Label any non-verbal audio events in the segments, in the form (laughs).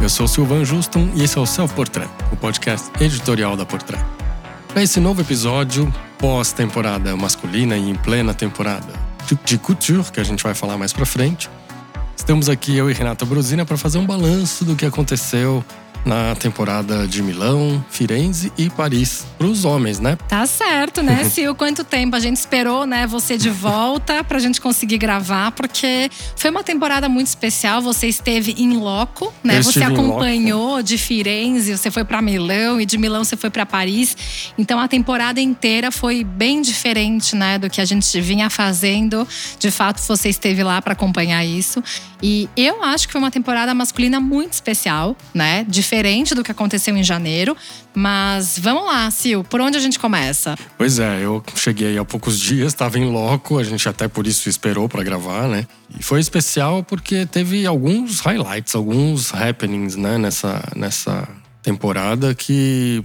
Eu sou Silvan Juston e esse é o Self Portrait, o podcast editorial da Portrait. Para esse novo episódio, pós-temporada masculina e em plena temporada de couture, que a gente vai falar mais para frente, estamos aqui eu e Renata Brosina para fazer um balanço do que aconteceu na temporada de Milão, Firenze e Paris. Para os homens, né? Tá certo, né, (laughs) Sil? Quanto tempo a gente esperou, né, você de volta para a gente conseguir gravar, porque foi uma temporada muito especial. Você esteve em loco, né? Eu você acompanhou de Firenze, você foi para Milão e de Milão você foi para Paris. Então a temporada inteira foi bem diferente, né, do que a gente vinha fazendo. De fato, você esteve lá para acompanhar isso. E eu acho que foi uma temporada masculina muito especial, né? Diferente do que aconteceu em janeiro. Mas vamos lá, Sil, por onde a gente começa? Pois é, eu cheguei há poucos (laughs) dias, estava em loco, a gente até por isso esperou para gravar, né? E foi especial porque teve alguns highlights, alguns happenings, né, nessa, nessa temporada que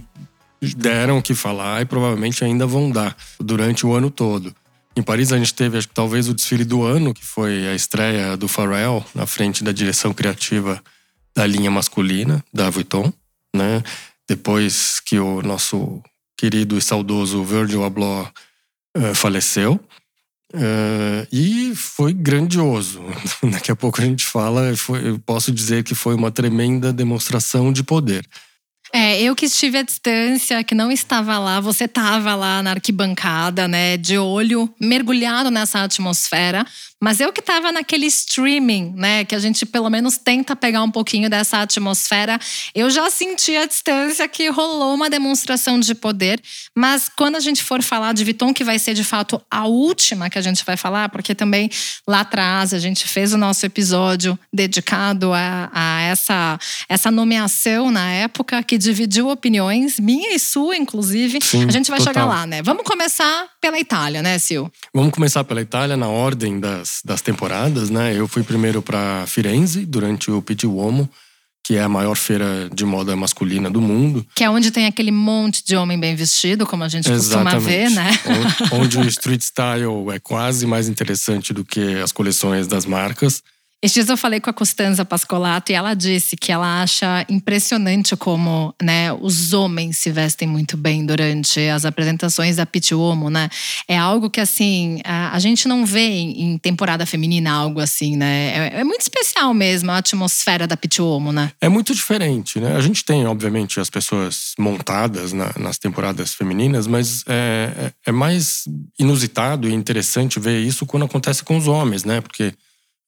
deram o que falar e provavelmente ainda vão dar durante o ano todo. Em Paris a gente teve, acho que talvez o desfile do ano, que foi a estreia do Pharrell na frente da direção criativa da linha masculina da Vuitton, né? Depois que o nosso querido e saudoso Virgil Abloh eh, faleceu. Eh, e foi grandioso. (laughs) Daqui a pouco a gente fala, foi- eu posso dizer que foi uma tremenda demonstração de poder. É, eu que estive à distância, que não estava lá, você estava lá na arquibancada, né, de olho, mergulhado nessa atmosfera. Mas eu que estava naquele streaming, né, que a gente pelo menos tenta pegar um pouquinho dessa atmosfera, eu já senti à distância que rolou uma demonstração de poder. Mas quando a gente for falar de Viton, que vai ser de fato a última que a gente vai falar, porque também lá atrás a gente fez o nosso episódio dedicado a, a essa, essa nomeação na época, que dividiu opiniões, minha e sua, inclusive. Sim, a gente vai total. chegar lá, né? Vamos começar pela Itália, né, Sil? Vamos começar pela Itália na ordem das, das temporadas, né? Eu fui primeiro para Firenze durante o Pitti Uomo, que é a maior feira de moda masculina do mundo. Que é onde tem aquele monte de homem bem vestido, como a gente costuma ver, né? Onde, onde o street style é quase mais interessante do que as coleções das marcas. Esses dias eu falei com a Costanza Pascolato e ela disse que ela acha impressionante como né, os homens se vestem muito bem durante as apresentações da Pitti Uomo, né? É algo que, assim, a, a gente não vê em, em temporada feminina algo assim, né? É, é muito especial mesmo a atmosfera da Pitti Uomo, né? É muito diferente, né? A gente tem, obviamente, as pessoas montadas na- nas temporadas femininas, mas é, é- é mais inusitado e interessante ver isso quando acontece com os homens, né? Porque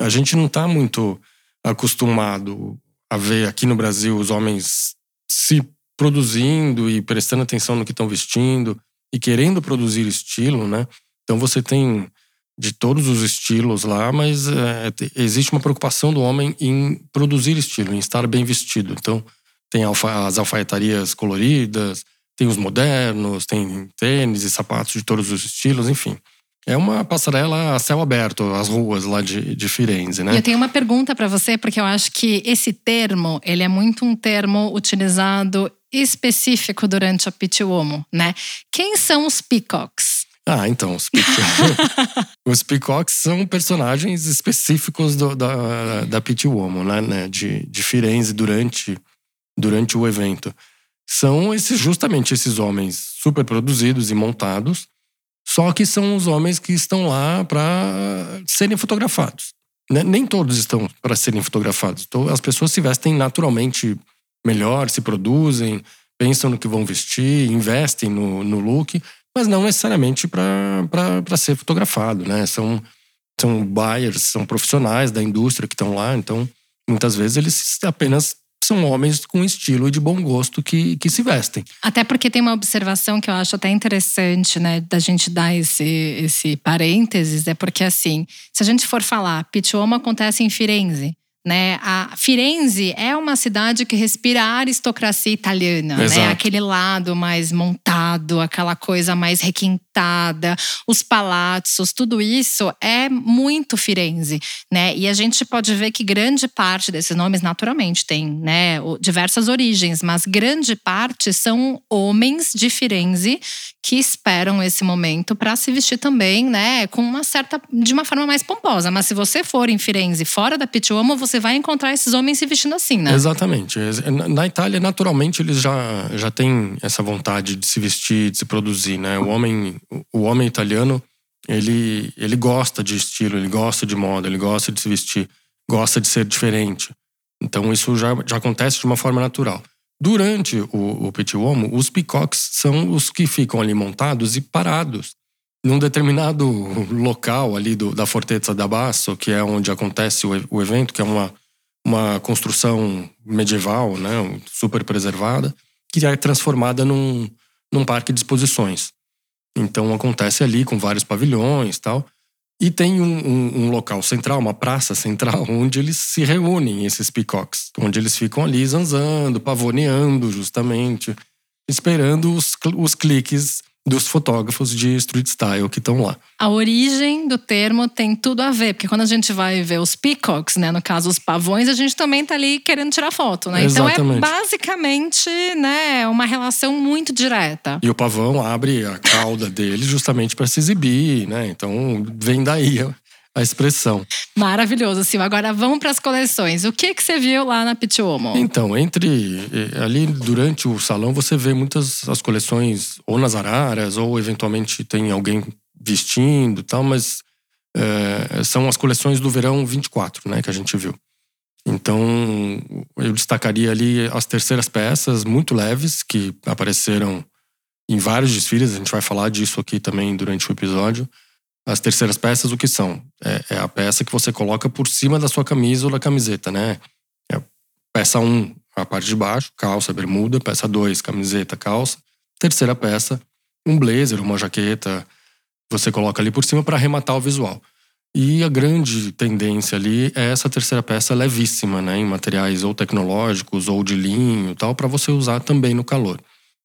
a gente não está muito acostumado a ver aqui no Brasil os homens se produzindo e prestando atenção no que estão vestindo e querendo produzir estilo, né? Então você tem de todos os estilos lá, mas é, te- existe uma preocupação do homem em produzir estilo, em estar bem vestido. Então tem alfa- as alfaiatarias coloridas, tem os modernos, tem tênis e sapatos de todos os estilos, enfim. É uma passarela a céu aberto, as ruas lá de, de Firenze, E né? eu tenho uma pergunta para você, porque eu acho que esse termo, ele é muito um termo utilizado específico durante a Pitti Uomo, né? Quem são os peacocks? Ah, então, os, peacock- (laughs) os peacocks são personagens específicos do- da, da Pitti Uomo, né? né, De, de Firenze durante, durante o evento. São esses, justamente esses homens super produzidos e montados, só que são os homens que estão lá para serem fotografados. né? Nem todos estão para serem fotografados. Então, as pessoas se vestem naturalmente melhor, se produzem, pensam no que vão vestir, investem no, no look, mas não necessariamente para ser fotografado, né? São, são buyers, são profissionais da indústria que estão lá, então muitas vezes eles apenas são homens com estilo e de bom gosto que, que se vestem. Até porque tem uma observação que eu acho até interessante, né, da gente dar esse, esse parênteses, é porque assim, se a gente for falar, Pitti Uomo acontece em Firenze, né? A Firenze é uma cidade que respira a aristocracia italiana, Exato. né? Aquele lado mais montado, aquela coisa mais pintada, os palácios, tudo isso é muito Firenze, né? E a gente pode ver que grande parte desses nomes naturalmente tem, né, diversas origens, mas grande parte são homens de Firenze que esperam esse momento para se vestir também, né, com uma certa de uma forma mais pomposa. Mas se você for em Firenze, fora da Pitti-Uomo, você vai encontrar esses homens se vestindo assim, né? Exatamente. Na Itália, naturalmente, eles já já têm essa vontade de se vestir, de se produzir, né? O homem o homem italiano, ele ele gosta de estilo, ele gosta de moda, ele gosta de se vestir, gosta de ser diferente. Então isso já, já acontece de uma forma natural. Durante o, o Petit Uomo, os peacocks são os que ficam ali montados e parados num determinado local ali do, da Fortezza da Basso, que é onde acontece o, o evento, que é uma, uma construção medieval, né, super preservada, que é transformada num, num parque de exposições. Então acontece ali com vários pavilhões tal. E tem um, um, um, local central, uma praça central, (laughs) onde eles se reúnem, esses peacocks. Onde eles ficam ali zanzando, pavoneando, justamente, esperando os, os cliques dos fotógrafos de street style que estão lá. A origem do termo tem tudo a ver, porque quando a gente vai ver os peacocks, né, no caso os pavões, a gente também tá ali querendo tirar foto, né? Exatamente. Então é basicamente, né, uma relação muito direta. E o pavão abre a cauda dele justamente para se exibir, né? Então vem daí a expressão. Maravilhoso, Sil. Agora vamos para as coleções. O que que você viu lá na Pitiomo? Então, entre eh, ali durante o salão você vê muitas as coleções ou nas araras ou eventualmente tem alguém vestindo, tal, mas é, são as coleções do verão 24, né, que a gente viu. Então, eu destacaria ali as terceiras peças muito leves que apareceram em vários desfiles, a gente vai falar disso aqui também durante o episódio. As terceiras peças, o que são? É, é a peça que você coloca por cima da sua camisa ou da camiseta, né? É peça 1, um, a parte de baixo, calça, bermuda. Peça 2, camiseta, calça. Terceira peça, um blazer, uma jaqueta. Você coloca ali por cima para arrematar o visual. E a grande tendência ali é essa terceira peça levíssima, né? Em materiais ou tecnológicos ou de linho tal, para você usar também no calor.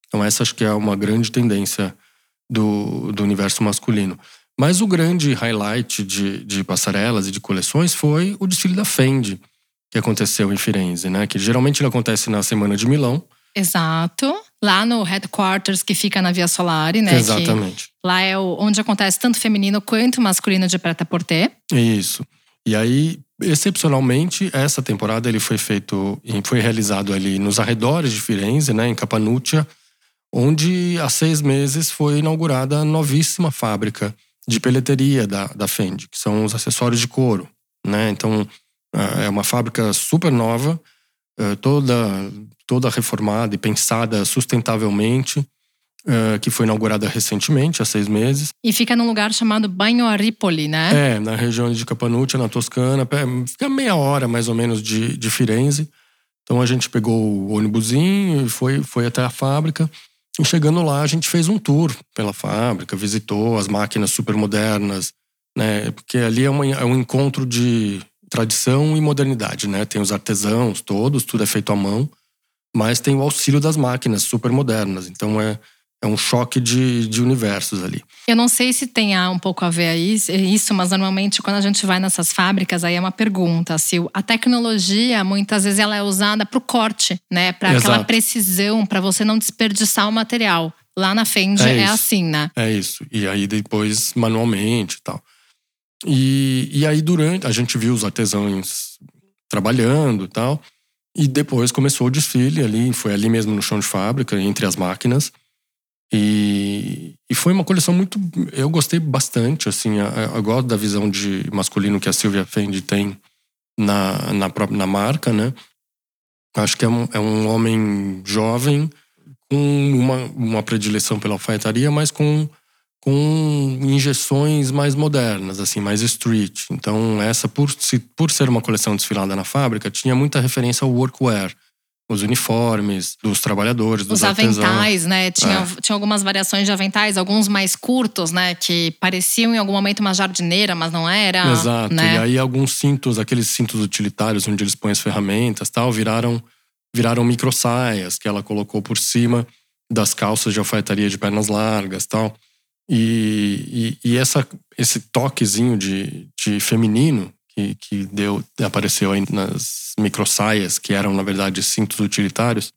Então, essa acho que é uma grande tendência do, do universo masculino. Mas o grande highlight de, de passarelas e de coleções foi o desfile da Fendi, que aconteceu em Firenze, né? Que geralmente ele acontece na Semana de Milão. Exato. Lá no headquarters que fica na Via Solari, né? Exatamente. Que lá é onde acontece tanto feminino quanto masculino de preta-porter. Isso. E aí, excepcionalmente, essa temporada ele foi feito, foi realizado ali nos arredores de Firenze, né? Em Capanuccia, onde há seis meses foi inaugurada a novíssima fábrica de peleteria da, da Fendi, que são os acessórios de couro. Né? Então, é uma fábrica super nova, é, toda, toda reformada e pensada sustentavelmente, é, que foi inaugurada recentemente, há seis meses. E fica num lugar chamado Banho a Ripoli, né? É, na região de Capanuccia, na Toscana. Fica meia hora, mais ou menos, de, de Firenze. Então a gente pegou o ônibusinho e foi, foi até a fábrica. E chegando lá, a gente fez um tour pela fábrica, visitou as máquinas super modernas, né? Porque ali é, uma, é um encontro de tradição e modernidade, né? Tem os artesãos todos, tudo é feito à mão, mas tem o auxílio das máquinas super modernas. Então é, é um choque de, de universos ali. Eu não sei se tem um pouco a ver aí, isso, mas normalmente quando a gente vai nessas fábricas, aí é uma pergunta. Se a tecnologia, muitas vezes, ela é usada para o corte, né? Para aquela precisão, para você não desperdiçar o material. Lá na Fendi é, é assim, né? É isso. E aí depois manualmente e tal. E, e aí durante, a gente viu os artesãos trabalhando e tal. E depois começou o desfile ali, foi ali mesmo no chão de fábrica, entre as máquinas. E, e foi uma coleção muito. Eu gostei bastante, assim. Eu, gosto da visão de masculino que a Silvia Fendi tem na, na, na marca, né? Acho que é um, é um homem jovem com uma, uma predileção pela alfaiataria, mas com, com injeções mais modernas, assim, mais street. Então, essa, por, se, por ser uma coleção desfilada na fábrica, tinha muita referência ao workwear os uniformes dos trabalhadores, dos Os aventais, né? Tinha, é. tinha algumas variações de aventais, alguns mais curtos, né? Que pareciam em algum momento uma jardineira, mas não era. Exato. Né? E aí alguns cintos, aqueles cintos utilitários onde eles põem as ferramentas tal, viraram, viraram micro saias que ela colocou por cima das calças de alfaiataria de pernas largas tal. E, e, e essa, esse toquezinho de, de feminino que, que deu, apareceu aí nas microsaias, que eram, na verdade, cintos utilitários,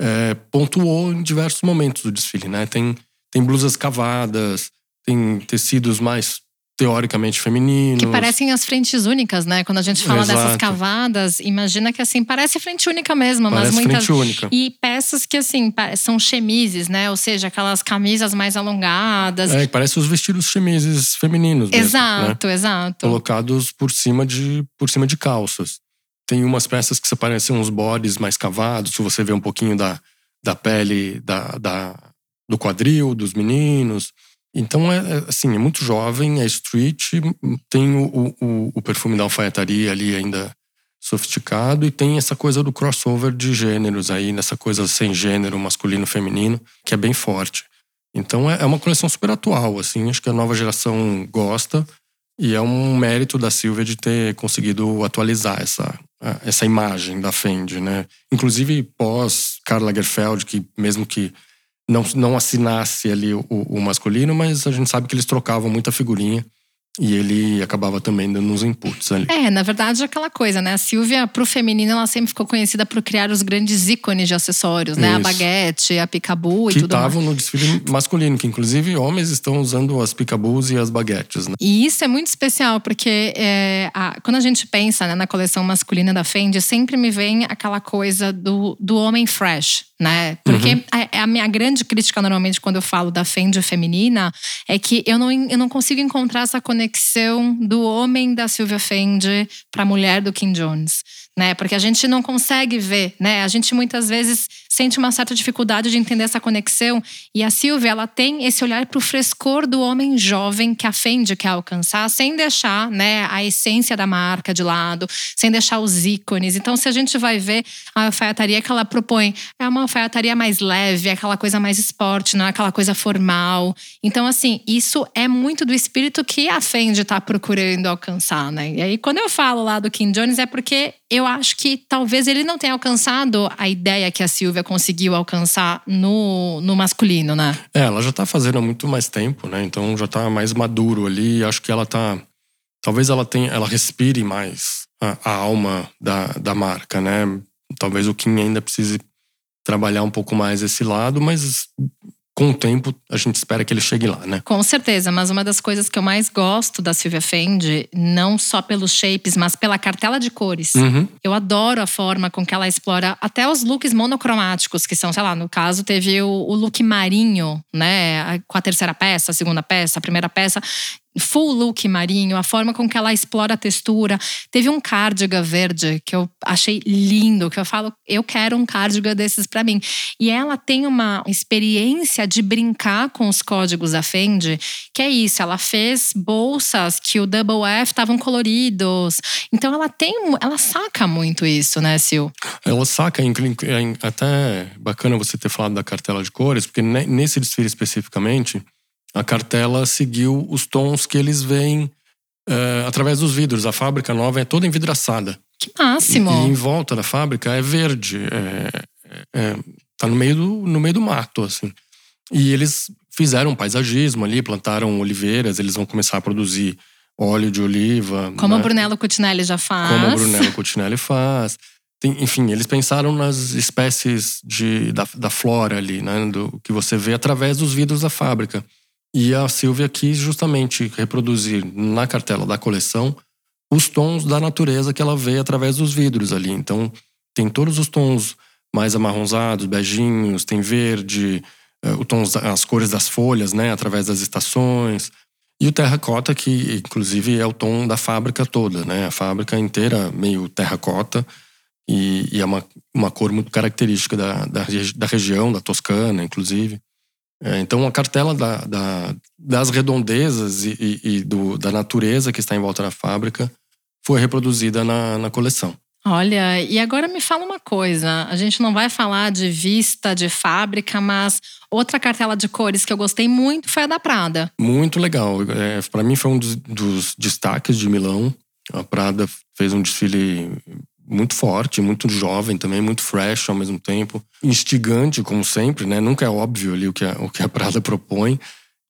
é, pontuou em diversos momentos do desfile, né? Tem, tem blusas cavadas, tem tecidos mais teoricamente femininos. Que parecem as frentes únicas, né? Quando a gente fala Exato. dessas cavadas, imagina que assim, parece frente única mesmo, Parece mas muitas. frente única. E peças que assim, são chemises, né? Ou seja, aquelas camisas mais alongadas. É, que parece os vestidos chemises femininos mesmo, né? exato, exato. Colocados por cima, de, por cima de calças. Tem umas peças que se parecem uns bodies mais cavados, se você vê um pouquinho da, da pele da, da, do quadril dos meninos. Então, é, é, assim, é muito jovem, é street, tem o, o, o perfume da alfaiataria ali ainda sofisticado e tem essa coisa do crossover de gêneros aí, nessa coisa sem gênero, masculino, feminino, que é bem forte. Então, é, é uma coleção super atual, assim, acho que a nova geração gosta e é um mérito da Silvia de ter conseguido atualizar essa, essa imagem da Fendi, né? Inclusive pós Karl Lagerfeld, que mesmo que não, não assinasse ali o, o masculino, mas a gente sabe que eles trocavam muita figurinha e ele acabava também dando uns inputs ali. É, na verdade, é aquela coisa, né? A Silvia, pro feminino, ela sempre ficou conhecida por criar os grandes ícones de acessórios, né? A Isso. baguete, a picabu e Que tudo mais. estavam no desfile masculino, que inclusive homens estão usando as picabus e as baguetes, né? E isso é muito especial, porque é, a- quando a gente pensa né, na coleção masculina da Fendi, sempre me vem aquela coisa do, do homem fresh, né? Porque Uhum. a, a minha grande crítica, normalmente, quando eu falo da Fendi feminina, é que eu não, eu não consigo encontrar essa conexão do homem da Sylvia Fendi para a mulher do Kim Jones. Né? Porque a gente não consegue ver, né? A gente muitas vezes sente uma certa dificuldade de entender essa conexão. E a Silvia, ela tem esse olhar para o frescor do homem jovem que a Fendi quer alcançar, sem deixar né, a essência da marca de lado, sem deixar os ícones. Então, se a gente vai ver a alfaiataria que ela propõe, é uma alfaiataria mais leve, é aquela coisa mais esporte, não é aquela coisa formal. Então, assim, isso é muito do espírito que a Fendi está procurando alcançar, né? E aí, quando eu falo lá do Kim Jones, é porque eu acho que talvez ele não tenha alcançado a ideia que a Silvia conseguiu alcançar no, no masculino, né? É, ela já tá fazendo há muito mais tempo, né? Então já tá mais maduro ali. Acho que ela tá. Talvez ela tenha. Ela respire mais a, a alma da, da marca, né? Talvez o Kim ainda precise trabalhar um pouco mais esse lado, mas com o tempo a gente espera que ele chegue lá, né? Com certeza, mas uma das coisas que eu mais gosto da Silvia Fendi, não só pelos shapes, mas pela cartela de cores. Uhum. Eu adoro a forma com que ela explora até os looks monocromáticos, que são, sei lá, no caso, teve o, o look marinho, né? Com a terceira peça, a segunda peça, a primeira peça. Full look marinho, a forma com que ela explora a textura. Teve um cardigan verde que eu achei lindo, que eu falo, eu quero um cardigan desses pra mim. E ela tem uma experiência de brincar com os códigos da Fendi, que é isso, ela fez bolsas que o Double F estavam coloridos. Então ela tem, ela saca muito isso, né, Sil? Ela saca, é até bacana você ter falado da cartela de cores, porque ne- nesse desfile especificamente, a cartela seguiu os tons que eles veem é, através dos vidros. A fábrica nova é toda envidraçada. Que máximo! E em volta da fábrica é verde. É, é- tá no meio, do, no meio do mato, assim. E eles fizeram paisagismo ali, plantaram oliveiras, eles vão começar a produzir óleo de oliva. Como né? o Brunello Cucinelli já faz. como o Brunello Cucinelli faz. Tem- enfim, eles pensaram nas espécies de, da, da flora ali, né? Do, que você vê através dos vidros da fábrica. E a Silvia quis justamente reproduzir na cartela da coleção os tons da natureza que ela vê através dos vidros ali. Então, tem todos os tons mais amarronzados, beijinhos, tem verde, eh, o tons, as cores das folhas, né? Através das estações. E o terracota, que inclusive é o tom da fábrica toda, né? A fábrica inteira meio terracota. E, e é uma, uma cor muito característica da, da, da região, da Toscana, inclusive. É, então, a cartela da, da- das redondezas e, e- e do, da natureza que está em volta da fábrica foi reproduzida na, na coleção. Olha, e agora me fala uma coisa. A gente não vai falar de vista, de fábrica, mas outra cartela de cores que eu gostei muito foi a da Prada. Muito legal. É, para mim foi um dos, dos destaques de Milão. A Prada fez um desfile muito forte, muito jovem também, muito fresh ao mesmo tempo. Instigante, como sempre, né? Nunca é óbvio ali o que a, o que a Prada propõe.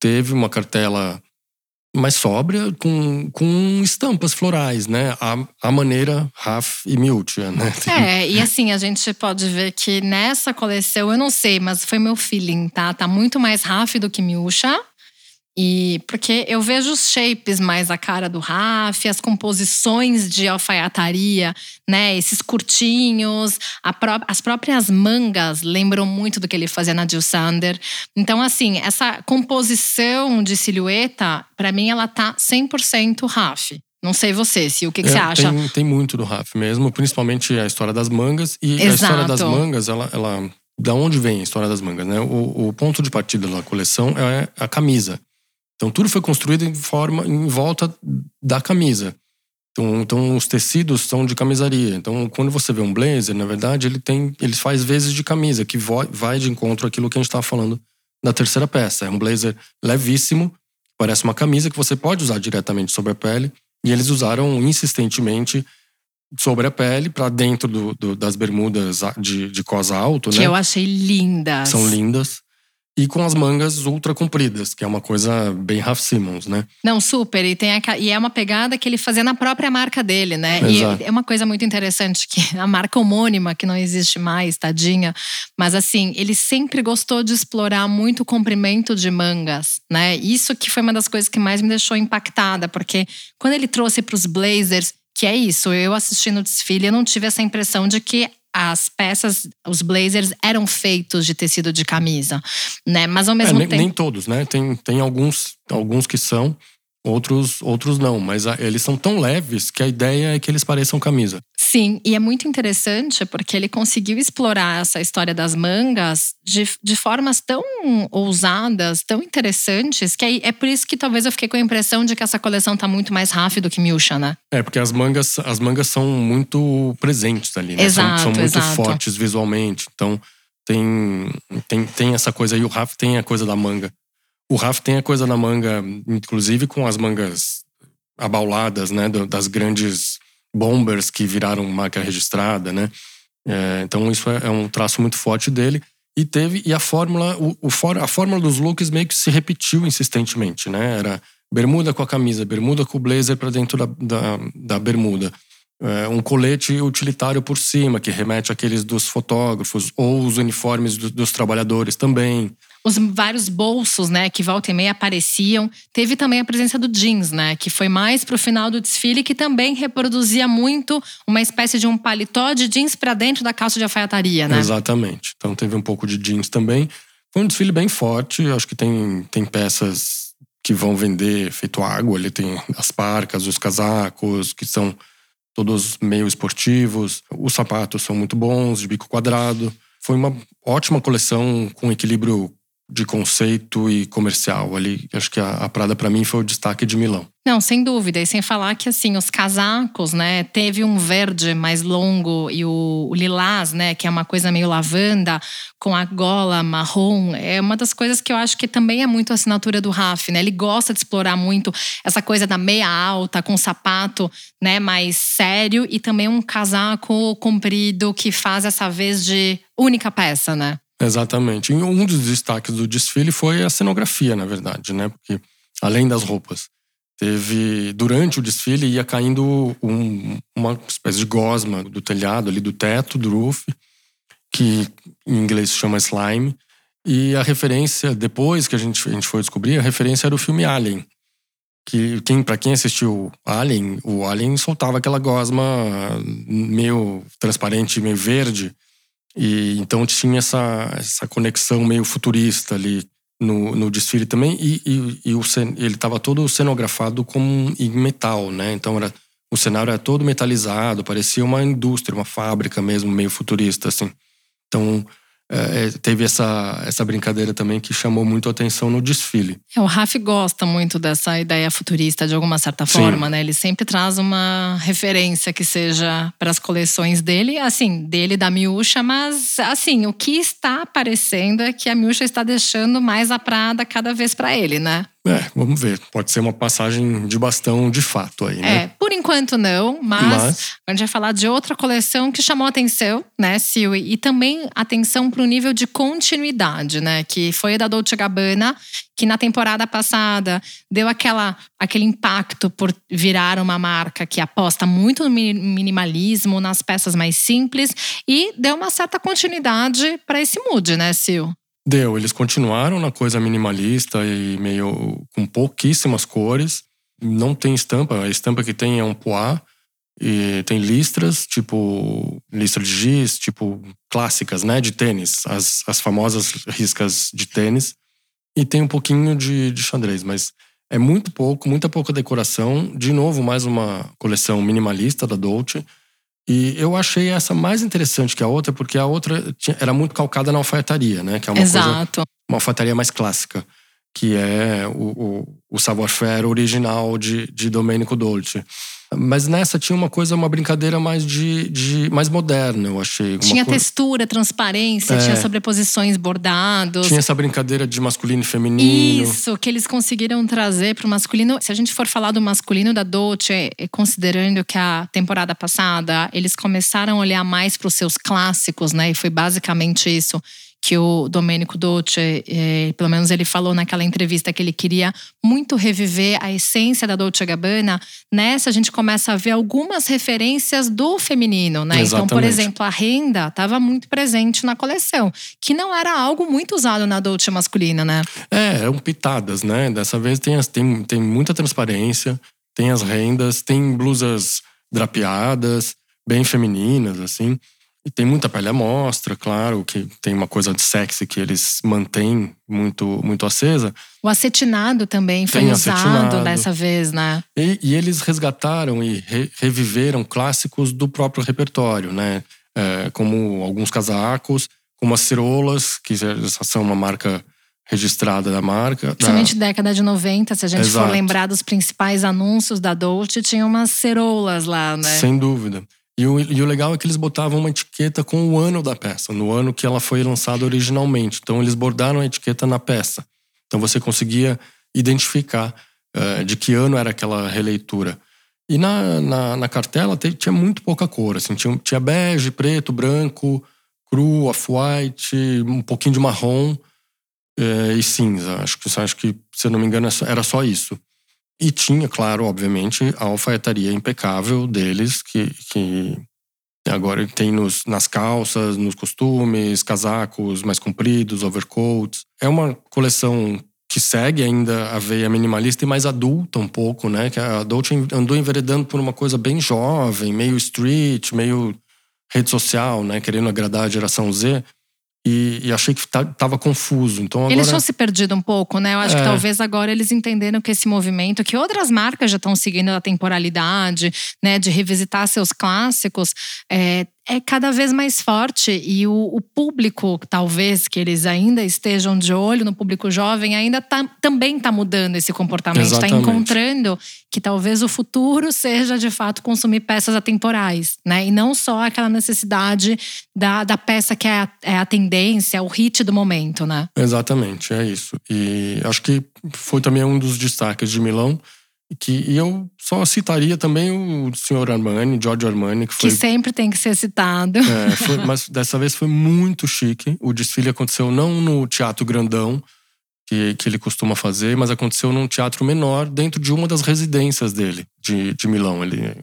teve uma cartela mais sóbria, com, com estampas florais, né? A, a maneira Raf e Miltia, né? (laughs) É, e assim, a gente pode ver que nessa coleção, eu não sei, mas foi meu feeling, tá? Tá muito mais Raf do que Milcha. E porque eu vejo os shapes mais a cara do Raf, as composições de alfaiataria, né? Esses curtinhos, pró as próprias mangas lembram muito do que ele fazia na Jill Sander. Então, assim, essa composição de silhueta, para mim, ela tá 100% Raf. Não sei você, se o que, que é, você acha? Tem, tem, muito do Raf mesmo, principalmente a história das mangas. E Exato. a história das mangas, ela, ela da onde vem a história das mangas, né? O, o, ponto de partida da coleção é a camisa. Então tudo foi construído em forma em volta da camisa. Então, então os tecidos são de camisaria. Então quando você vê um blazer, na verdade ele tem, ele faz vezes de camisa que vai de encontro àquilo que a gente estava falando na terceira peça. É um blazer levíssimo, parece uma camisa que você pode usar diretamente sobre a pele. E eles usaram insistentemente sobre a pele para dentro do, do, das bermudas de, de cosa alto, que né? eu achei lindas. São lindas e com as mangas ultra compridas, que é uma coisa bem Ralph Simmons, né? Não, super. E, tem a, e é uma pegada que ele fazia na própria marca dele, né? Exato. E é uma coisa muito interessante que (laughs) a marca homônima, que não existe mais, tadinha. Mas assim, ele sempre gostou de explorar muito o comprimento de mangas, né? Isso que foi uma das coisas que mais me deixou impactada, porque quando ele trouxe para os blazers, que é isso, eu assistindo o desfile, eu não tive essa impressão de que as peças, os blazers eram feitos de tecido de camisa, né? Mas ao mesmo é, nem, tempo. Nem todos, né? Tem, tem alguns, alguns que são, outros, outros não. Mas eles são tão leves que a ideia é que eles pareçam camisa. Sim, e é muito interessante porque ele conseguiu explorar essa história das mangas de, de formas tão ousadas, tão interessantes, que é, é por isso que talvez eu fiquei com a impressão de que essa coleção tá muito mais rápido que Milcha, né? É, porque as mangas, as mangas são muito presentes ali, né? Exato, são, são muito exato. fortes visualmente. Então tem, tem, tem essa coisa aí, o Raf tem a coisa da manga. O Raf tem a coisa da manga, inclusive com as mangas abauladas, né? Das grandes bombers que viraram marca registrada, né? É, então isso é, é, um traço muito forte dele. E teve e a fórmula, o, o, a fórmula dos looks meio que se repetiu insistentemente, né? Era bermuda com a camisa, bermuda com o blazer para dentro da, da, da bermuda. É, um colete utilitário por cima, que remete àqueles dos fotógrafos, ou os uniformes do, dos trabalhadores também os vários bolsos, né, que volta e meia apareciam. Teve também a presença do jeans, né, que foi mais pro final do desfile, que também reproduzia muito uma espécie de um paletó de jeans para dentro da calça de alfaiataria, né? Exatamente. Então teve um pouco de jeans também. Foi um desfile bem forte, acho que tem, tem peças que vão vender feito água, ele tem as parcas, os casacos, que são todos meio esportivos. Os sapatos são muito bons, de bico quadrado. Foi uma ótima coleção com equilíbrio de conceito e comercial ali. Acho que a, a Prada para mim foi o destaque de Milão. Não, sem dúvida. E sem falar que assim, os casacos, né, teve um verde mais longo e o, o, lilás, né, que é uma coisa meio lavanda, com a gola marrom, é uma das coisas que eu acho que também é muito a assinatura do Raf, né? Ele gosta de explorar muito essa coisa da meia alta com sapato, né, mais sério e também um casaco comprido que faz essa vez de única peça, né? Exatamente. E um dos destaques do desfile foi a cenografia, na verdade, né? Porque além das roupas, teve durante o desfile ia caindo um, uma espécie de gosma do telhado ali do teto do roof, que em inglês se chama slime. E a referência, depois que a gente, a gente foi descobrir, a referência era o filme Alien. Que quem, para quem assistiu Alien, o Alien soltava aquela gosma meio transparente, meio verde, e então tinha essa, essa conexão meio futurista ali no, no desfile também. E, e, e o, ele estava todo cenografado como em metal, né? Então era, o cenário era todo metalizado, parecia uma indústria, uma fábrica mesmo, meio futurista, assim. Então é, é, teve essa, essa brincadeira também que chamou muito a atenção no desfile. É, o Raf gosta muito dessa ideia futurista de alguma certa forma, Sim. né? Ele sempre traz uma referência que seja para as coleções dele, assim, dele da Miúcha, mas assim, o que está aparecendo é que a Miúcha está deixando mais a Prada cada vez para ele, né? É, vamos ver. Pode ser uma passagem de bastão de fato aí, né? É, por enquanto não, mas, mas, a gente vai falar de outra coleção que chamou atenção, né, Sil? E também atenção para o nível de continuidade, né? Que foi a da Dolce Gabbana, que na temporada passada deu aquela, aquele impacto por virar uma marca que aposta muito no minimalismo, nas peças mais simples e deu uma certa continuidade para esse mood, né, Sil? Deu, eles continuaram na coisa minimalista e meio com pouquíssimas cores. Não tem estampa, a estampa que tem é um poá e tem listras, tipo listra de giz, tipo clássicas, né, de tênis, as, as famosas riscas de tênis. E tem um pouquinho de, de xadrez, mas é muito pouco, muita pouca decoração. De novo, mais uma coleção minimalista da Dolce. E eu achei essa mais interessante que a outra, porque a outra era muito calcada na alfaiataria, né? Que é uma Exato. coisa, uma alfaiataria mais clássica, que é o, o, o savoir-faire original de, de Domenico Dolce. Mas nessa tinha uma coisa, uma brincadeira mais de, de mais moderna, eu achei. tinha coisa... textura, transparência, é. tinha sobreposições bordados. Tinha essa brincadeira de masculino e feminino. Isso, que eles conseguiram trazer para o masculino. Se a gente for falar do masculino da Dolce, considerando que a temporada passada eles começaram a olhar mais para os seus clássicos, né? E foi basicamente isso que o Domenico Dolce, eh, pelo menos ele falou naquela entrevista que ele queria muito reviver a essência da Dolce Gabbana. Nessa a gente começa a ver algumas referências do feminino, né? Exatamente. Então, por exemplo, a renda estava muito presente na coleção, que não era algo muito usado na Dolce masculina, né? É, eram pitadas, né? Dessa vez tem, as, tem, tem muita transparência, tem as rendas, tem blusas drapeadas, bem femininas, assim. E tem muita pele à mostra, claro, que tem uma coisa de sexy que eles mantêm muito, muito acesa. O acetinado também foi tem usado acetinado. dessa vez, né? E, e eles resgataram e re, reviveram clássicos do próprio repertório, né? É, como alguns casacos, como as cerolas, que são uma marca registrada da marca. Principalmente da... década de 90, se a gente Exato. for lembrar dos principais anúncios da Dolce, tinha umas cerolas lá, né? Sem dúvida. E o, e o legal é que eles botavam uma etiqueta com o ano da peça, no ano que ela foi lançada originalmente. Então eles bordaram a etiqueta na peça. Então você conseguia identificar uh, de que ano era aquela releitura. E na, na, na cartela tinha muito pouca cor, assim, tinha, tinha bege, preto, branco, cru, off-white, um pouquinho de marrom uh, e cinza. Acho que, acho que, se eu não me engano, era só isso. E tinha, claro, obviamente, a alfaiataria impecável deles, que, que agora tem nos, nas calças, nos costumes, casacos mais compridos, overcoats. É uma coleção que segue ainda a veia minimalista e mais adulta um pouco, né? Que a Dolce andou enveredando por uma coisa bem jovem, meio street, meio rede social, né? Querendo agradar a geração Z. E, e, achei que estava confuso. Então agora... Eles tinham se perdido um pouco, né? Eu acho é. que talvez agora eles entenderam que esse movimento, que outras marcas já estão seguindo a temporalidade, né, de revisitar seus clássicos, é, é cada vez mais forte e o, o, público, talvez que eles ainda estejam de olho no público jovem, ainda tá, também está mudando esse comportamento, está encontrando que talvez o futuro seja de fato consumir peças atemporais, né? E não só aquela necessidade da, da peça que é a, é a tendência, o hit do momento, né? Exatamente, é isso. E acho que foi também um dos destaques de Milão que, e eu só citaria também o senhor Armani, Giorgio Armani, que foi. Que sempre tem que ser citado. É, foi, mas dessa vez foi muito chique. O desfile aconteceu não no Teatro Grandão, que, que ele costuma fazer, mas aconteceu num teatro menor, dentro de uma das residências dele, de, de Milão. Ele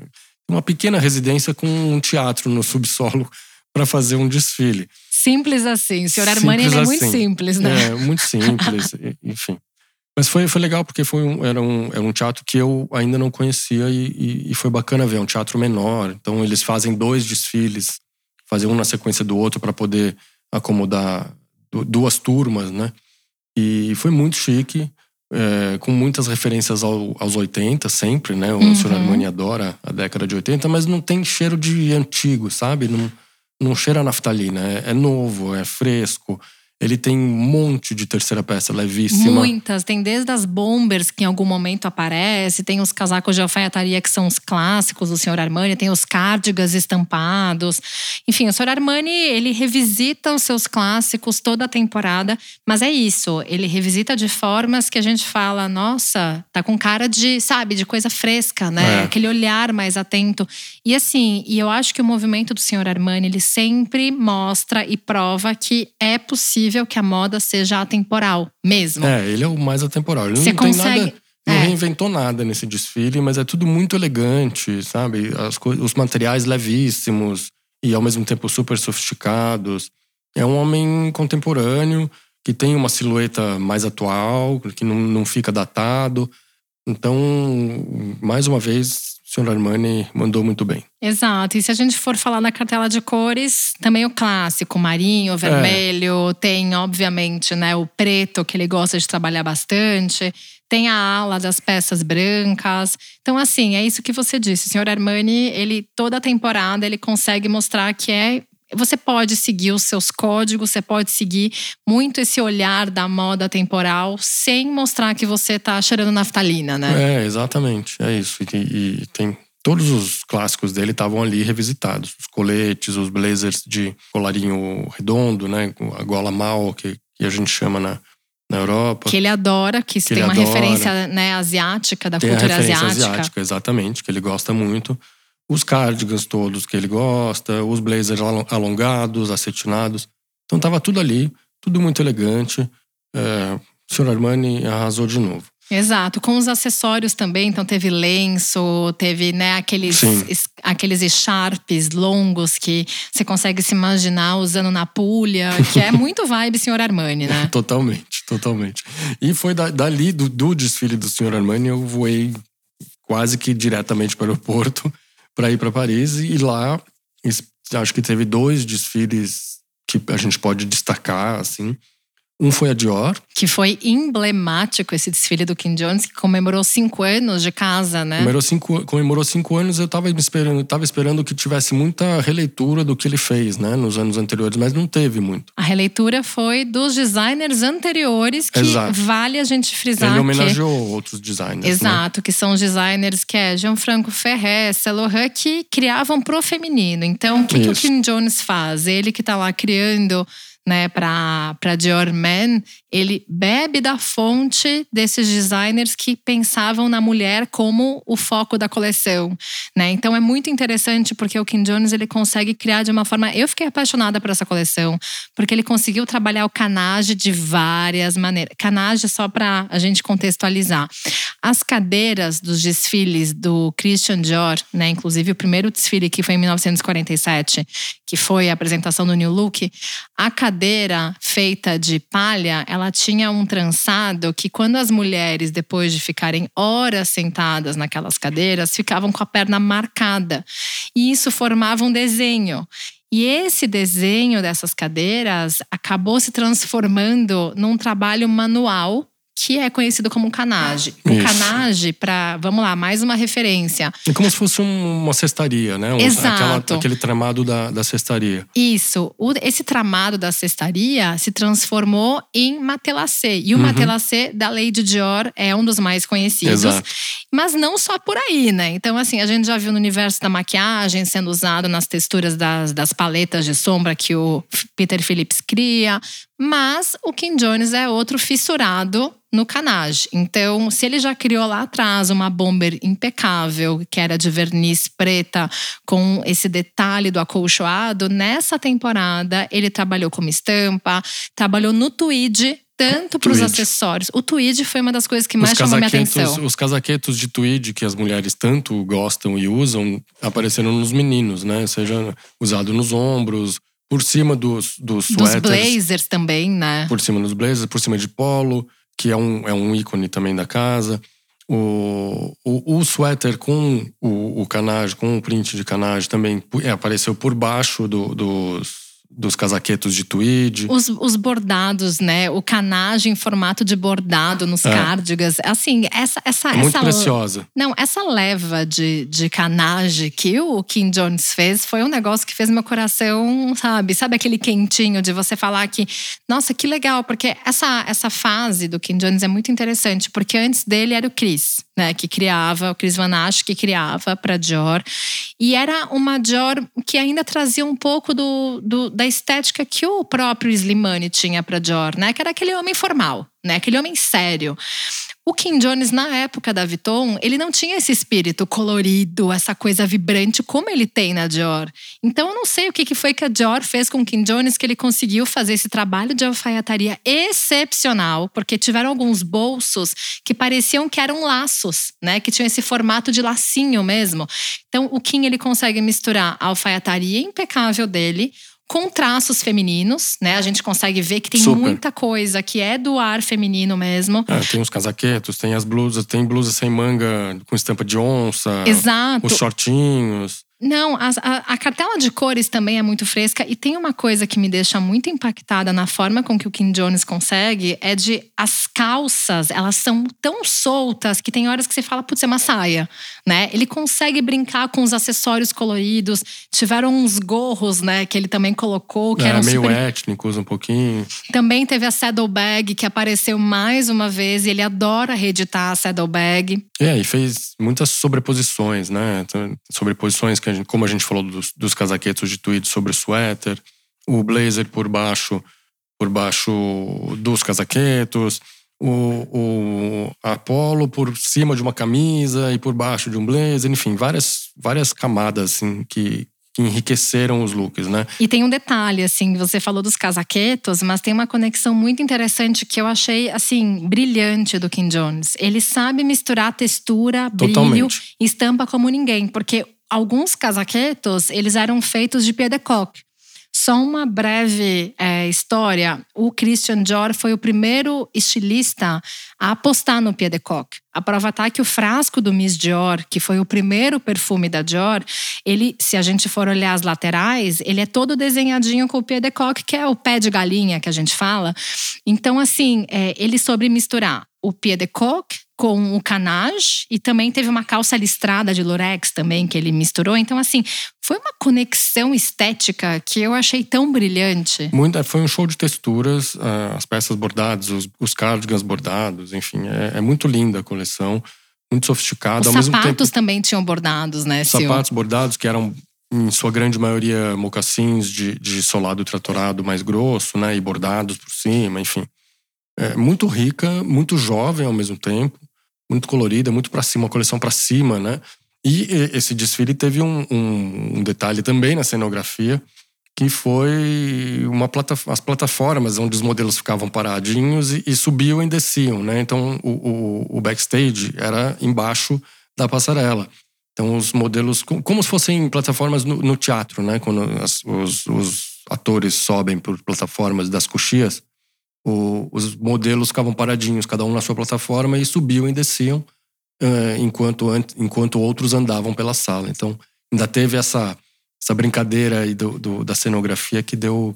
uma pequena residência com um teatro no subsolo (laughs) para fazer um desfile. Simples assim. O senhor Armani é muito assim. simples, né? É, muito simples, enfim. Mas foi, foi legal porque foi um, era, um, era um teatro que eu ainda não conhecia e, e, e foi bacana ver. É um teatro menor. Então eles fazem dois desfiles, fazem um na sequência do outro para poder acomodar duas turmas, né? E foi muito chique, é, com muitas referências ao, aos 80 sempre, né? O uhum. Sr. Armani adora a década de 80, mas não tem cheiro de antigo, sabe? Não, não cheira a naftalina. É, é novo, é fresco Ele tem um monte de terceira peça levíssima. Muitas. Tem desde as bombers, que em algum momento aparece, tem os casacos de alfaiataria, que são os clássicos do Sr. Armani, tem os cardigans estampados. Enfim, o Sr. Armani, ele revisita os seus clássicos toda a temporada, mas é isso, ele revisita de formas que a gente fala, nossa, tá com cara de, sabe, de coisa fresca, né? É. Aquele olhar mais atento. E assim, e eu acho que o movimento do Sr. Armani, ele sempre mostra e prova que é possível possível que a moda seja atemporal mesmo. É, ele é o mais atemporal. Ele Você não consegue... tem nada. Não é. reinventou nada nesse desfile, mas é tudo muito elegante, sabe? As os materiais levíssimos e ao mesmo tempo super sofisticados. É um homem contemporâneo que tem uma silhueta mais atual, que não, não fica datado. Então, mais uma vez, Sr. Armani mandou muito bem. Exato. E se a gente for falar na cartela de cores, também o clássico, marinho, é. vermelho, é. tem obviamente, né, o preto que ele gosta de trabalhar bastante, tem a ala das peças brancas. Então assim, é isso que você disse. O Sr. Armani, ele toda temporada ele consegue mostrar que é você pode seguir os seus códigos, você pode seguir muito esse olhar da moda temporal sem mostrar que você está cheirando naftalina, né? É, exatamente. É isso. E, e tem todos os clássicos dele estavam ali revisitados. Os coletes, os blazers de colarinho redondo, né? A gola mal, que, que a gente chama na, na Europa. Que ele adora, que, que tem uma adora. referência né, asiática, da tem cultura asiática. asiática. Exatamente, que ele gosta muito os cardigans todos que ele gosta, os blazers alongados, acetinados. Então tava tudo ali, tudo muito elegante. É, o Sr. Armani arrasou de novo. Exato, com os acessórios também, então teve lenço, teve né, aqueles, es, aqueles echarpes longos que você consegue se imaginar usando na pulha, que é muito (laughs) vibe Sr. Armani, né? totalmente, totalmente. E foi dali, do, do desfile do Sr. Armani, eu voei quase que diretamente para o aeroporto para ir para Paris e lá acho que teve dois desfiles que a gente pode destacar assim. Um foi a Dior. Que foi emblemático esse desfile do Kim Jones, que comemorou cinco anos de casa, né? Comemorou cinco, comemorou cinco anos, eu tava esperando, tava esperando que tivesse muita releitura do que ele fez, né? Nos anos anteriores, mas não teve muito. A releitura foi dos designers anteriores, que Exato. vale a gente frisar. Ele homenageou que... outros designers. Né? Exato, né? que são os designers que é Gianfranco Ferré, Laurent, que criavam pro feminino. Então, o que, que o Kim Jones faz? Ele que tá lá criando né, para Dior Men, ele bebe da fonte desses designers que pensavam na mulher como o foco da coleção, né? Então é muito interessante porque o Kim Jones ele consegue criar de uma forma. Eu fiquei apaixonada por essa coleção porque ele conseguiu trabalhar o canage de várias maneiras. Canage só para a gente contextualizar. As cadeiras dos desfiles do Christian Dior, né? Inclusive o primeiro desfile que foi em 1947, que foi a apresentação do New Look, a feita de palha, ela tinha um trançado que quando as mulheres, depois de ficarem horas sentadas naquelas cadeiras, ficavam com a perna marcada. E isso formava um desenho. E esse desenho dessas cadeiras acabou se transformando num trabalho manual que é conhecido como canage. O Isso. canage, para, vamos lá, mais uma referência. É como se fosse uma cestaria, né? Exato. Aquela, aquele tramado da, da cestaria. Isso. O, esse tramado da cestaria se transformou em matelassé. E o uhum. matelassé da Lady Dior é um dos mais conhecidos. Exato. Mas não só por aí, né? Então, assim, a gente já viu no universo da maquiagem sendo usado nas texturas das, das paletas de sombra que o Peter Phillips cria. Mas o Kim Jones é outro fissurado no canage. Então, se ele já criou lá atrás uma bomber impecável, que era de verniz preta, com esse detalhe do acolchoado, nessa temporada ele trabalhou como estampa, trabalhou no tweed tanto para os acessórios. O tweed foi uma das coisas que mais chamou minha atenção. Os casaquetos de tweed que as mulheres tanto gostam e usam apareceram nos meninos, né? Seja usado nos ombros, por cima dos, dos, dos blazers também, né? Por cima dos blazers, por cima de polo que é um, é um ícone também da casa. O, o, o suéter com o, o canage, com o print de canage também é, apareceu por baixo do, dos, dos casaquetos de tweed. Os, os bordados, né? O canagem em formato de bordado nos é. cardigans. Assim, essa. essa, é muito essa, preciosa. Não, essa leva de, de canagem que o Kim Jones fez foi um negócio que fez meu coração, sabe? Sabe aquele quentinho de você falar que, nossa, que legal, porque essa, essa fase do Kim Jones é muito interessante, porque antes dele era o Chris, né? Que criava, o Chris Van Ash que criava para Dior. E era uma Dior que ainda trazia um pouco do, do da estética que o próprio Slimane tinha para Dior, né? Que era aquele homem formal, né? Aquele homem sério. O Kim Jones, na época da Vuitton, ele não tinha esse espírito colorido, essa coisa vibrante como ele tem na Dior. Então eu não sei o que foi que a Dior fez com o Kim Jones que ele conseguiu fazer esse trabalho de alfaiataria excepcional, porque tiveram alguns bolsos que pareciam que eram laços, né? Que tinham esse formato de lacinho mesmo. Então o Kim ele consegue misturar a alfaiataria impecável dele com traços femininos, né? A gente consegue ver que tem Super. muita coisa que é do ar feminino mesmo. É, tem os casaquetos, tem as blusas, tem blusas sem manga com estampa de onça. Exato. Os shortinhos. Não, a, a, a, cartela de cores também é muito fresca e tem uma coisa que me deixa muito impactada na forma com que o Kim Jones consegue é de as calças, elas são tão soltas que tem horas que você fala, putz, é uma saia, né? Ele consegue brincar com os acessórios coloridos, tiveram uns gorros, né, que ele também colocou, que é, eram meio super... étnicos um pouquinho. Também teve a saddlebag que apareceu mais uma vez e ele adora reeditar a saddlebag. É, e fez muitas sobreposições, né? Sobreposições que a gente, como a gente falou dos, dos casaquetos de tweed sobre o suéter, o blazer por baixo, por baixo dos casaquetos, o, o Apollo por cima de uma camisa e por baixo de um blazer, enfim, várias, várias camadas assim, que, que enriqueceram os looks, né? E tem um detalhe, assim, você falou dos casaquetos, mas tem uma conexão muito interessante que eu achei, assim, brilhante do Kim Jones. Ele sabe misturar textura, Totalmente. brilho e estampa como ninguém, porque alguns casaquetos, eles eram feitos de pied de coque. Só uma breve é, história: o Christian Dior foi o primeiro estilista a apostar no pied de coque. A prova está que o frasco do Miss Dior, que foi o primeiro perfume da Dior, ele, se a gente for olhar as laterais, ele é todo desenhadinho com o pied de coque, que é o pé de galinha que a gente fala. Então, assim, é, ele soube misturar o pied de coque com o canage e também teve uma calça listrada de lurex também que ele misturou. Então, assim, foi uma conexão estética que eu achei tão brilhante. Muito, foi um show de texturas, ah, as peças bordadas, os, os cardigans bordados, enfim, é, é, muito linda a coleção, muito sofisticada. Os Ao sapatos tempo, também tinham bordados, né, Sil? Sapatos bordados que eram em sua grande maioria mocassins de, de solado tratorado mais grosso, né, e bordados por cima, enfim. É muito rica, muito jovem ao mesmo tempo muito colorida, muito para cima, uma coleção para cima, né? E esse desfile teve um, um, um, detalhe também na cenografia, que foi uma plata, as plataformas onde os modelos ficavam paradinhos e, e subiam e desciam, né? Então o, o, o, backstage era embaixo da passarela. Então os modelos, como se fossem plataformas no, no teatro, né? Quando as, os, os atores sobem por plataformas das coxias, o, os modelos ficavam paradinhos, cada um na sua plataforma, e subiam e desciam, uh, enquanto, enquanto outros andavam pela sala. Então, ainda teve essa, essa brincadeira aí do, do da cenografia que deu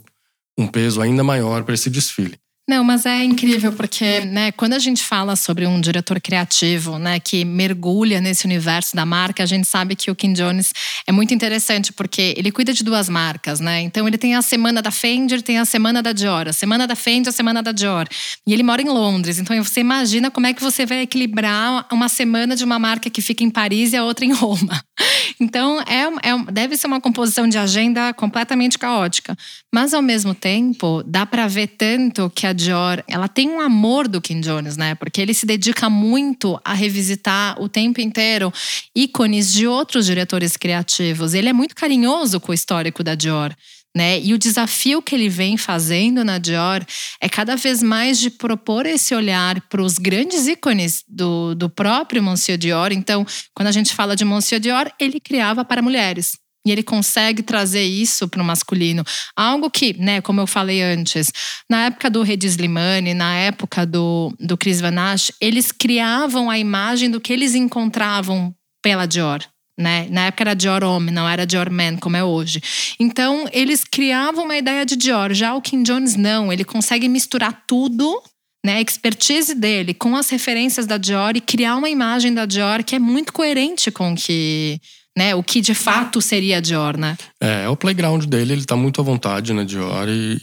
um peso ainda maior para esse desfile. Não, mas é incrível porque, né, quando a gente fala sobre um diretor criativo, né, que mergulha nesse universo da marca, a gente sabe que o Kim Jones é muito interessante porque ele cuida de duas marcas, né? Então ele tem a semana da Fender, tem a semana da Dior, a semana da Fender, a semana da Dior. E ele mora em Londres, então você imagina como é que você vai equilibrar uma semana de uma marca que fica em Paris e a outra em Roma. (laughs) Então é, é deve ser uma composição de agenda completamente caótica, mas ao mesmo tempo dá para ver tanto que a Dior, ela tem um amor do Kim Jones, né? Porque ele se dedica muito a revisitar o tempo inteiro ícones de outros diretores criativos. Ele é muito carinhoso com o histórico da Dior. Né? E o desafio que ele vem fazendo na Dior é cada vez mais de propor esse olhar para os grandes ícones do, do próprio Monsieur Dior. Então, quando a gente fala de Monsieur Dior, ele criava para mulheres. E ele consegue trazer isso para o masculino. Algo que, né, como eu falei antes, na época do Redi Slimane, na época do, do Chris Vanache, eles criavam a imagem do que eles encontravam pela Dior. né? Na época era Dior Homme, não era Dior Man, como é hoje. Então, eles criavam uma ideia de Dior. Já o Kim Jones, não. Ele consegue misturar tudo né, a expertise dele com as referências da Dior e criar uma imagem da Dior que é muito coerente com que, né, o que de fato seria a Dior, né? É, é o playground dele, ele tá muito à vontade na Dior e,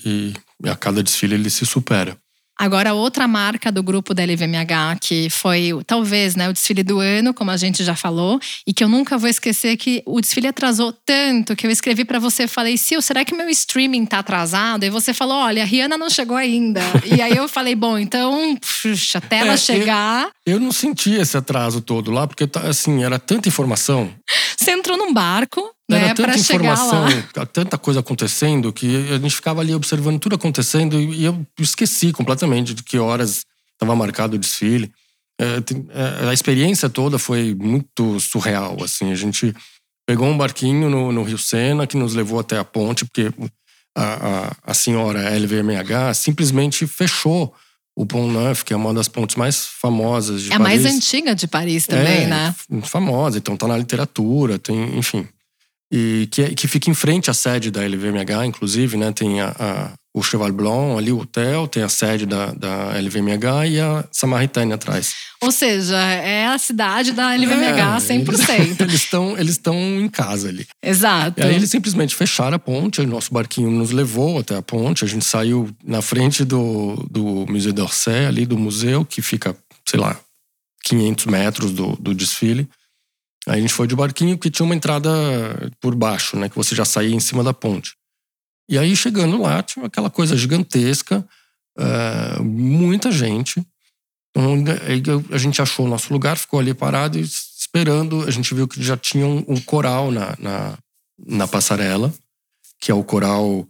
e a cada desfile ele se supera. Agora, outra marca do grupo da LVMH, que foi talvez né, o desfile do ano, como a gente já falou, e que eu nunca vou esquecer que o desfile atrasou tanto que eu escrevi para você, falei, Sil, será que meu streaming tá atrasado? E você falou, olha, a Rihanna não chegou ainda. (laughs) e aí eu falei, bom, então, puxa, até ela é, chegar. Eu, eu, não senti esse atraso todo lá, porque assim, era tanta informação. Você entrou num barco, era né, tanta informação, tanta coisa acontecendo que a gente ficava ali observando tudo acontecendo e eu esqueci completamente de que horas estava marcado o desfile. É, é, a experiência toda foi muito surreal, assim. A gente pegou um barquinho no, no Rio Sena que nos levou até a ponte, porque a, a, a senhora LVMH simplesmente fechou o Pont Neuf, que é uma das pontes mais famosas de é Paris. É a mais antiga de Paris também, é, né? Famosa, então tá na literatura, tem, enfim e que, que fica em frente à sede da LVMH, inclusive, né? Tem a, a, o Cheval Blanc ali, o hotel, tem a sede da, da LVMH e a Samaritaine atrás. Ou seja, é a cidade da LVMH é, 100%. (laughs) Eles estão eles estão em casa ali. Exato. E aí eles simplesmente fecharam a ponte, o nosso barquinho nos levou até a ponte, a gente saiu na frente do, do Museu d'Orsay, ali do museu, que fica, sei lá, 500 metros do, do desfile. Aí a gente foi de barquinho que tinha uma entrada por baixo, né? Que você já saía em cima da ponte. E aí chegando lá, tinha aquela coisa gigantesca, uh, muita gente. Então, a gente achou o nosso lugar, ficou ali parado e esperando. A gente viu que já tinha um, um coral na, na, na, passarela, que é o coral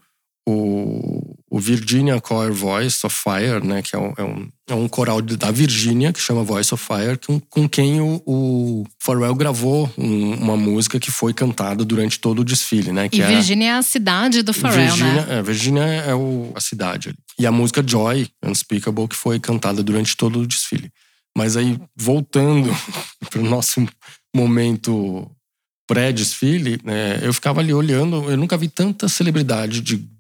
o, o Virginia Choir Voice of Fire, né, que é um, é um, é um coral da Virginia que chama Voice of Fire, com, com quem o, o Pharrell gravou um, uma música que foi cantada durante todo o desfile, né? Que e é Virginia é a cidade do Pharrell, Virginia, né? É, Virginia é o, a cidade. E a música Joy, Unspeakable, que foi cantada durante todo o desfile. Mas aí, voltando (laughs) para o nosso momento pré-desfile, né, eu ficava ali olhando, eu nunca vi tanta celebridade de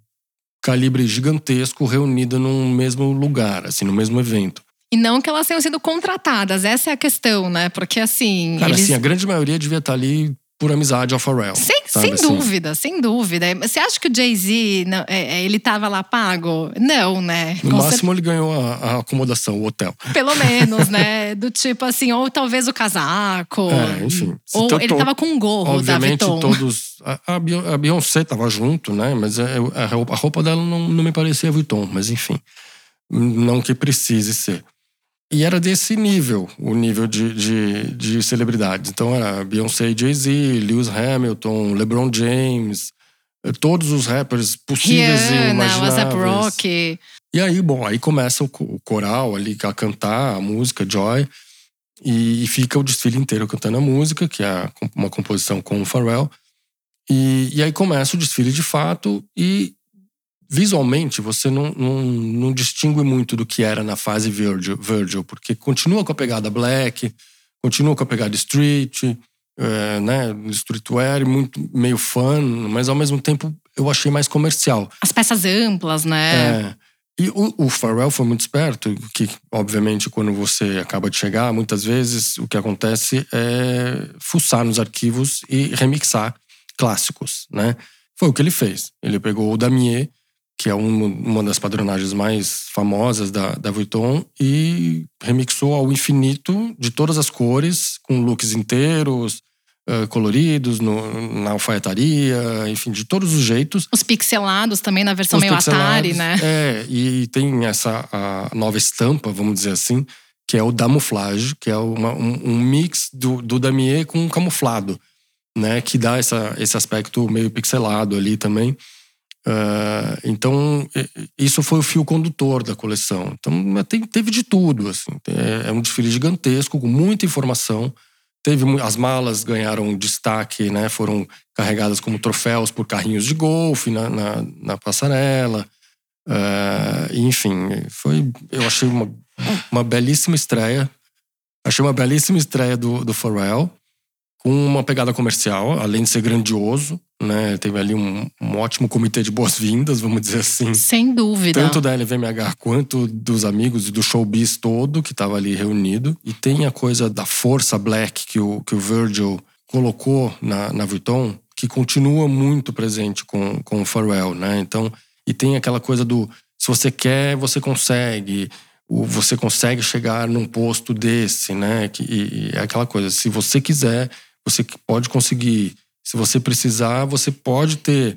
calibre gigantesco reunida num mesmo lugar, assim, no mesmo evento. E não que elas tenham sido contratadas, essa é a questão, né? Porque assim. Cara, eles... assim, a grande maioria devia estar ali por amizade ao Pharrell. Sem, sem assim. dúvida, sem dúvida. Você acha que o Jay-Z, é, é, ele tava lá pago? Não, né? No Com máximo ele ganhou a, a, acomodação, o hotel. Pelo menos, né? (laughs) Do tipo assim, ou talvez o casaco. É, enfim. Ou ele tava com um gorro Obviamente da Vuitton. todos… A, a Beyoncé tava junto, né? Mas é, a, a roupa dela não, não me parecia Vuitton. Mas enfim, não que precise ser. E era desse nível, o nível de, de, de celebridades. Então era Beyoncé Jay-Z, Lewis Hamilton, LeBron James, eh, todos os rappers possíveis Rihanna, e imagináveis. WhatsApp Rock. E aí, bom, aí começa o, o coral ali a cantar a música Joy. E, e, fica o desfile inteiro cantando a música, que é uma composição com o Pharrell. E, e aí começa o desfile de fato. E visualmente você não, não, não, distingue muito do que era na fase Virgil, Virgil, porque continua com a pegada black, continua com a pegada street, é, né, streetwear, muito meio fun, mas ao mesmo tempo eu achei mais comercial. As peças amplas, né? É. E o, o Pharrell foi muito esperto, que obviamente quando você acaba de chegar, muitas vezes o que acontece é fuçar nos arquivos e remixar clássicos, né? Foi o que ele fez. Ele pegou o Damier, que é um, uma das padronagens mais famosas da, da Vuitton, e remixou ao infinito de todas as cores, com looks inteiros, uh, coloridos, no, na alfaiataria, enfim, de todos os jeitos. Os pixelados também na versão os meio Atari, né? É, e tem essa a nova estampa, vamos dizer assim, que é o Damouflage, que é uma, um, um, mix do, do Damier com camuflado, né? Que dá essa, esse aspecto meio pixelado ali também. Uh, então, isso foi o fio condutor da coleção. Então, tem, teve de tudo. Assim. É, é, um desfile gigantesco, com muita informação. Teve As malas ganharam destaque, né? foram carregadas como troféus por carrinhos de golfe na, na, na passarela. Uh, enfim, foi, eu achei uma, uma belíssima estreia. Achei uma belíssima estreia do, do Pharrell com uma pegada comercial, além de ser grandioso, né? Teve ali um, um ótimo comitê de boas-vindas, vamos dizer assim. Sem dúvida. Tanto da LVMH quanto dos amigos e do showbiz todo que estava ali reunido. E tem a coisa da força black que o, que o Virgil colocou na, na Vuitton, que continua muito presente com, com o Pharrell, né? Então, e tem aquela coisa do se você quer, você consegue você consegue chegar num posto desse, né? E, é aquela coisa, se você quiser, você pode conseguir. Se você precisar, você pode ter.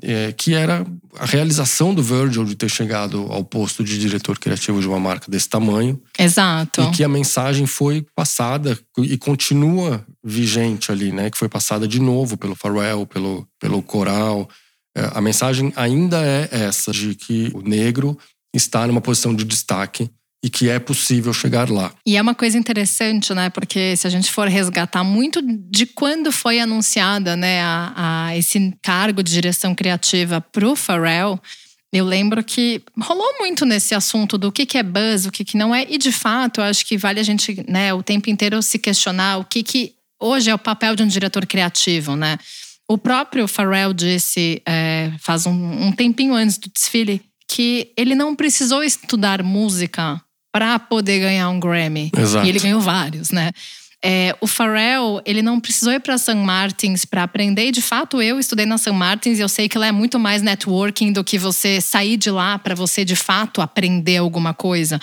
É, que era a realização do Virgil de ter chegado ao posto de diretor criativo de uma marca desse tamanho. Exato. E que a mensagem foi passada e continua vigente ali, né? Que foi passada de novo pelo Pharrell, pelo, pelo Coral. É, a mensagem ainda é essa, de que o negro está numa posição de destaque e que é possível chegar lá. E é uma coisa interessante, né? Porque se a gente for resgatar muito de quando foi anunciada, né, a, a esse cargo de direção criativa para o Pharrell, eu lembro que rolou muito nesse assunto do que, que é buzz, o que, que não é, e de fato, eu acho que vale a gente, né, o tempo inteiro se questionar o que, que hoje é o papel de um diretor criativo, né? O próprio Pharrell disse é, faz um, um tempinho antes do desfile que ele não precisou estudar música para poder ganhar um Grammy. Exato. E ele ganhou vários, né? É, o Pharrell, ele não precisou ir para St. Martins para aprender. E de fato, eu estudei na St. Martins e eu sei que lá é muito mais networking do que você sair de lá para você de fato aprender alguma coisa.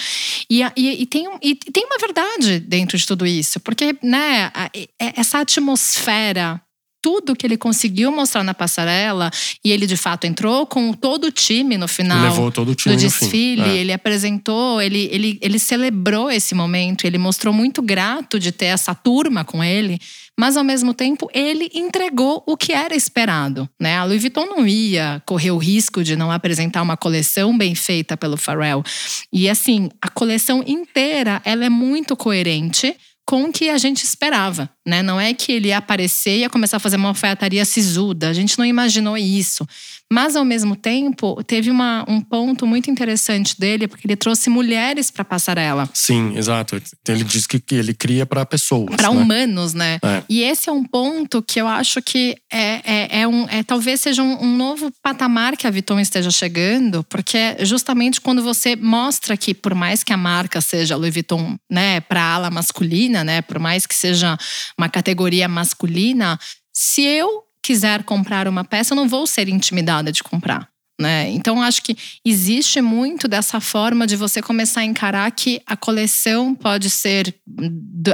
E, e, e, tem, e tem uma verdade dentro de tudo isso, porque né, essa atmosfera tudo que ele conseguiu mostrar na passarela, e ele de fato entrou com todo o time no final Levou todo o time do desfile, é. ele apresentou, ele, ele, ele celebrou esse momento, ele mostrou muito grato de ter essa turma com ele, mas ao mesmo tempo ele entregou o que era esperado. Né? A Louis Vuitton não ia correr o risco de não apresentar uma coleção bem feita pelo Pharrell. E assim, a coleção inteira ela é muito coerente com o que a gente esperava, né? Não é que ele ia aparecer e ia começar a fazer uma alfaiataria sisuda. A gente não imaginou isso. Mas, ao mesmo tempo, teve uma, um ponto muito interessante dele, porque ele trouxe mulheres para passarela. Sim, exato. Ele diz que, ele cria para pessoas. Para né? humanos, né? É. E esse é um ponto que eu acho que é, é, é um, é, talvez seja um, um, novo patamar que a Vuitton esteja chegando, porque é justamente quando você mostra que, por mais que a marca seja Louis Vuitton, né, para ala masculina, né, por mais que seja uma categoria masculina, se eu quiser comprar uma peça, eu não vou ser intimidada de comprar. Né? Então, acho que existe muito dessa forma de você começar a encarar que a coleção pode ser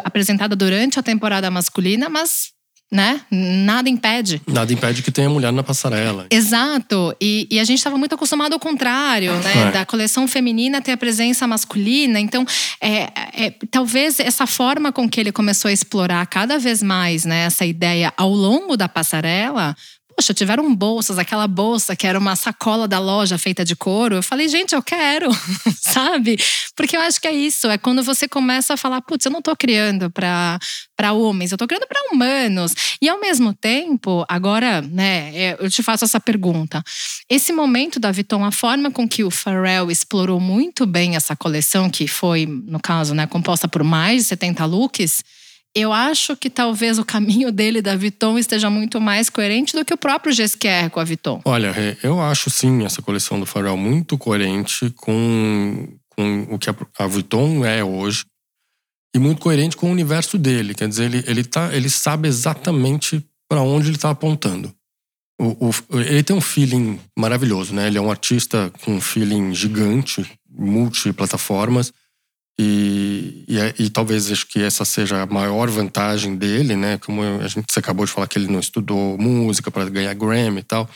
apresentada durante a temporada masculina, mas né? Nada impede. Nada impede que tenha mulher na passarela. Exato. E, e a gente estava muito acostumado ao contrário, né? É. Da coleção feminina ter a presença masculina. Então, é, é, talvez essa forma com que ele começou a explorar cada vez mais, né? Essa ideia ao longo da passarela Poxa, tiveram bolsas, aquela bolsa que era uma sacola da loja feita de couro. Eu falei, gente, eu quero, (laughs) sabe? Porque eu acho que é isso, é quando você começa a falar, putz, eu não tô criando para para homens, eu tô criando para humanos. E ao mesmo tempo, agora, né, é, eu te faço essa pergunta. Esse momento da Vuitton, a forma com que o Pharrell explorou muito bem essa coleção, que foi, no caso, né, composta por mais de 70 looks, eu acho que talvez o caminho dele da Vuitton esteja muito mais coerente do que o próprio Gesquier com a Vuitton. Olha, eu acho sim essa coleção do Pharrell muito coerente com, com o que a, Vuitton é hoje e muito coerente com o universo dele. Quer dizer, ele, ele, tá, ele sabe exatamente para onde ele está apontando. O, o, ele tem um feeling maravilhoso, né? Ele é um artista com um feeling gigante, multiplataformas. E, e, e, talvez acho que essa seja a maior vantagem dele, né? Como a gente acabou de falar que ele não estudou música para ganhar Grammy e tal.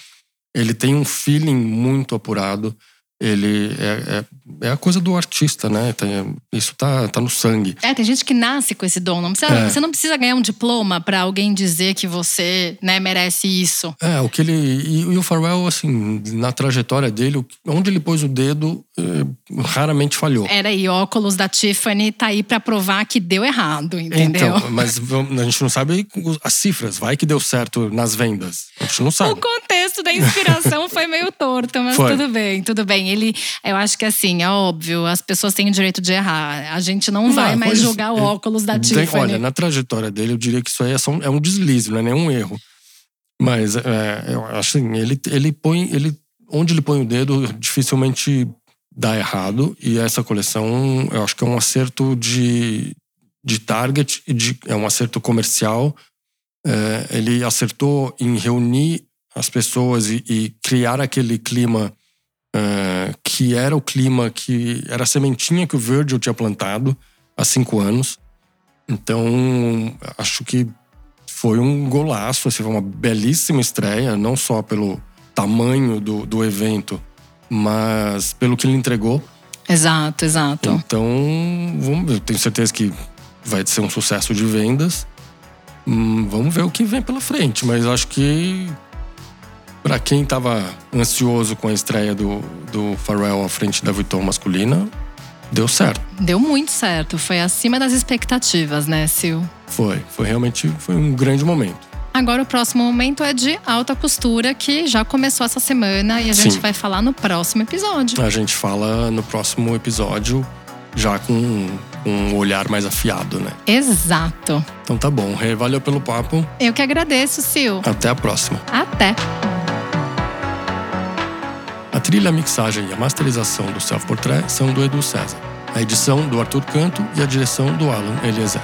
Ele tem um feeling muito apurado ele é, é, é, a coisa do artista, né? Tem, isso tá, tá no sangue. É, tem gente que nasce com esse dom. Não precisa, é. Você não precisa ganhar um diploma para alguém dizer que você né, merece isso. É, o que ele. E, e, o Farwell, assim, na trajetória dele, onde ele pôs o dedo, é, raramente falhou. Era aí, óculos da Tiffany tá aí para provar que deu errado, entendeu? Então, mas a gente não sabe as cifras. Vai que deu certo nas vendas. A gente não sabe. O contexto texto da inspiração (laughs) foi meio torto, mas Foi. tudo bem, tudo bem. Ele, eu acho que assim, é óbvio, as pessoas têm o direito de errar. A gente não, vai Não, mais pois- julgar o é, óculos da Tem- Tiffany. olha, na trajetória dele, eu diria que isso aí é, um, é um deslize, não é nenhum erro. Mas é, eu acho assim, ele, ele põe. Ele, onde ele põe o dedo, dificilmente dá errado. E essa coleção, eu acho que é um acerto de, de target, e de, é um acerto comercial. É, ele acertou em reunir as pessoas e, e criar aquele clima é, que era o clima que era a sementinha que o Virgil tinha plantado há cinco anos. Então, acho que foi um golaço, assim, foi uma belíssima estreia, não só pelo tamanho do, do evento, mas pelo que ele entregou. Exato, exato. Então, vamos, eu tenho certeza que vai ser um sucesso de vendas. Hum, vamos ver o que vem pela frente, mas acho que para quem estava ansioso com a estreia do, do Pharrell à frente da Vuitton masculina, deu certo. Deu muito certo, foi acima das expectativas, né, Sil? Foi, foi realmente foi um grande momento. Agora o próximo momento é de alta costura, que já começou essa semana e a gente Sim. vai falar no próximo episódio. A gente fala no próximo episódio já com um, um olhar mais afiado, né? Exato. Então tá bom, Rê, valeu pelo papo. Eu que agradeço, Sil. Até a próxima. Até. Trilha, a mixagem e a masterização do Self Portrait são do Edu César. A edição do Arthur Canto e a direção do Alan Eliezer.